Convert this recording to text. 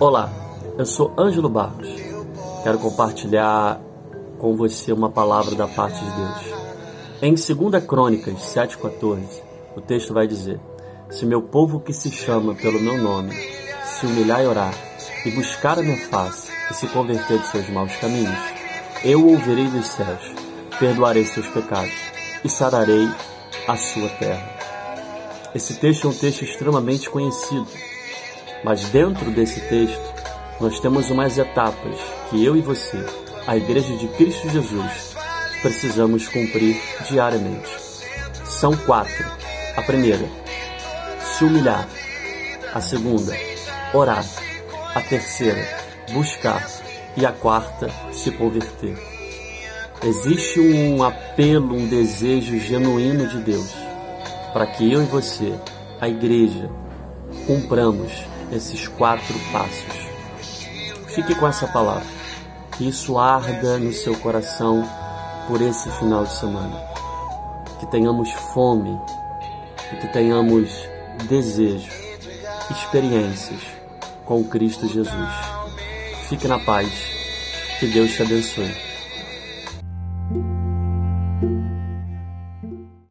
Olá, eu sou Ângelo Barros. Quero compartilhar com você uma palavra da parte de Deus. Em 2 Crônicas 7,14, o texto vai dizer: Se meu povo que se chama pelo meu nome se humilhar e orar, e buscar a minha face, e se converter de seus maus caminhos, eu ouvirei dos céus, perdoarei seus pecados e sararei a sua terra. Esse texto é um texto extremamente conhecido, mas dentro desse texto nós temos umas etapas que eu e você, a Igreja de Cristo Jesus, precisamos cumprir diariamente. São quatro. A primeira, se humilhar. A segunda, orar. A terceira, buscar. E a quarta, se converter. Existe um apelo, um desejo genuíno de Deus para que eu e você, a igreja, cumpramos esses quatro passos. Fique com essa palavra, que isso arda no seu coração por esse final de semana. Que tenhamos fome e que tenhamos desejo, experiências com Cristo Jesus. Fique na paz. Que Deus te abençoe.